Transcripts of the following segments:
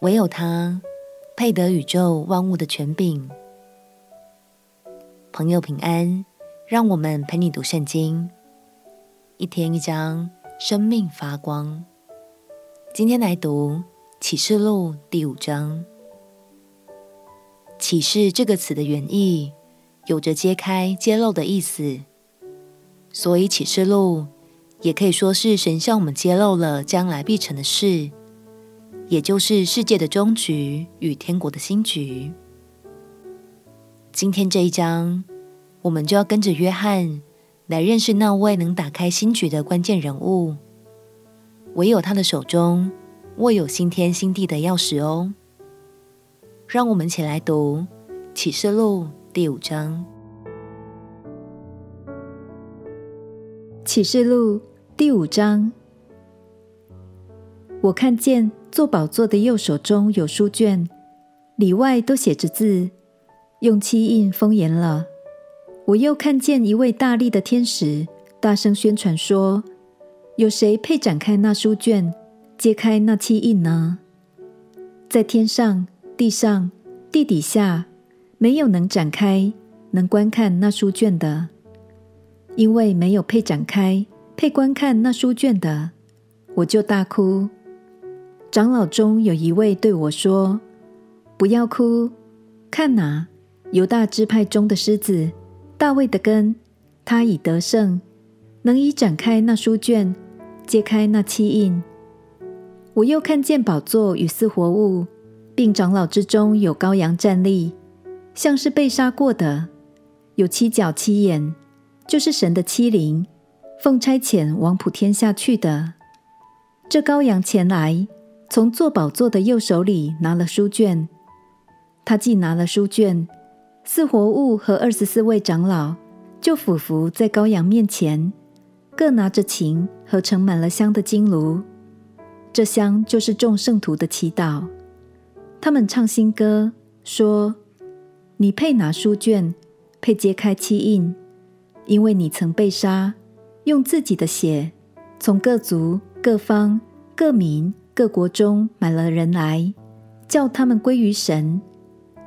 唯有他配得宇宙万物的权柄。朋友平安，让我们陪你读圣经，一天一章，生命发光。今天来读启示录第五章。启示这个词的原意有着揭开、揭露的意思，所以启示录也可以说是神向我们揭露了将来必成的事，也就是世界的终局与天国的新局。今天这一章，我们就要跟着约翰来认识那位能打开新局的关键人物。唯有他的手中握有新天新地的钥匙哦。让我们一起来读《启示录》第五章。《启示录》第五章，我看见坐宝座的右手中有书卷，里外都写着字。用漆印封严了。我又看见一位大力的天使，大声宣传说：“有谁配展开那书卷，揭开那漆印呢？”在天上、地上、地底下，没有能展开、能观看那书卷的，因为没有配展开、配观看那书卷的，我就大哭。长老中有一位对我说：“不要哭，看哪！”犹大支派中的狮子，大卫的根，他已得胜，能以展开那书卷，揭开那漆印。我又看见宝座与四活物，并长老之中有羔羊站立，像是被杀过的，有七角七眼，就是神的七灵，奉差遣往普天下去的。这羔羊前来，从坐宝座的右手里拿了书卷，他既拿了书卷。四活物和二十四位长老就俯伏在羔羊面前，各拿着琴和盛满了香的金炉。这香就是众圣徒的祈祷。他们唱新歌，说：“你配拿书卷，配揭开漆印，因为你曾被杀，用自己的血，从各族、各方、各民、各国中买了人来，叫他们归于神。”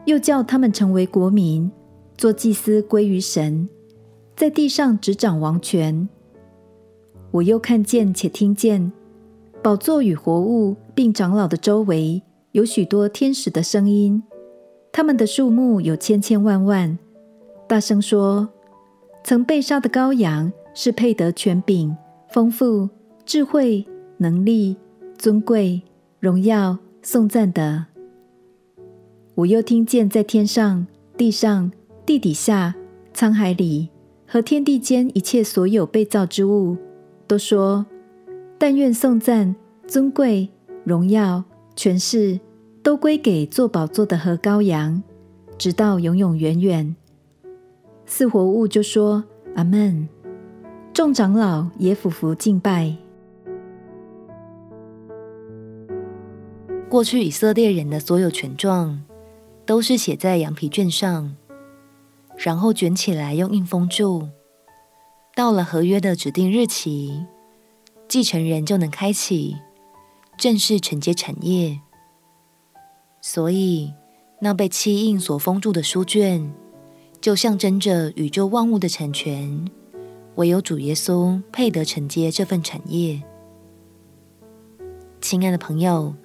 又叫他们成为国民，做祭司归于神，在地上执掌王权。我又看见且听见，宝座与活物并长老的周围有许多天使的声音，他们的数目有千千万万，大声说：曾被杀的羔羊是配得权柄、丰富、智慧、能力、尊贵、荣耀、颂赞的。我又听见在天上、地上、地底下、沧海里和天地间一切所有被造之物，都说：但愿颂赞、尊贵、荣耀、权势，都归给坐宝座的和羔羊，直到永永远远。四活物就说：阿门。众长老也俯伏敬拜。过去以色列人的所有权状。都是写在羊皮卷上，然后卷起来用印封住。到了合约的指定日期，继承人就能开启，正式承接产业。所以，那被漆印所封住的书卷，就象征着宇宙万物的产权，唯有主耶稣配得承接这份产业。亲爱的朋友，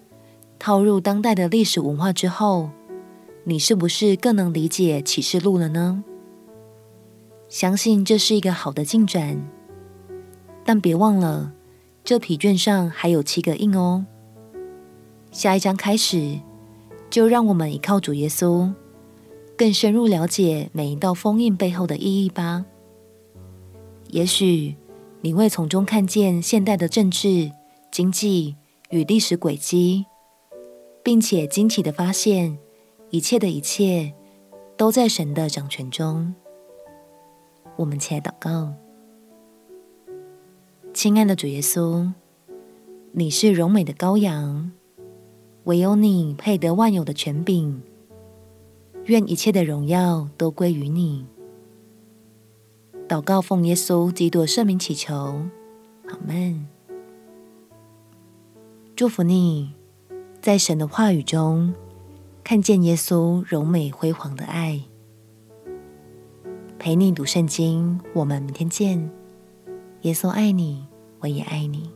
套入当代的历史文化之后。你是不是更能理解启示录了呢？相信这是一个好的进展，但别忘了，这皮卷上还有七个印哦。下一章开始，就让我们依靠主耶稣，更深入了解每一道封印背后的意义吧。也许你会从中看见现代的政治、经济与历史轨迹，并且惊奇地发现。一切的一切都在神的掌权中。我们起来祷告，亲爱的主耶稣，你是荣美的羔羊，唯有你配得万有的权柄。愿一切的荣耀都归于你。祷告奉耶稣基督圣名祈求，阿门。祝福你。在神的话语中看见耶稣柔美辉煌的爱。陪你读圣经，我们明天见。耶稣爱你，我也爱你。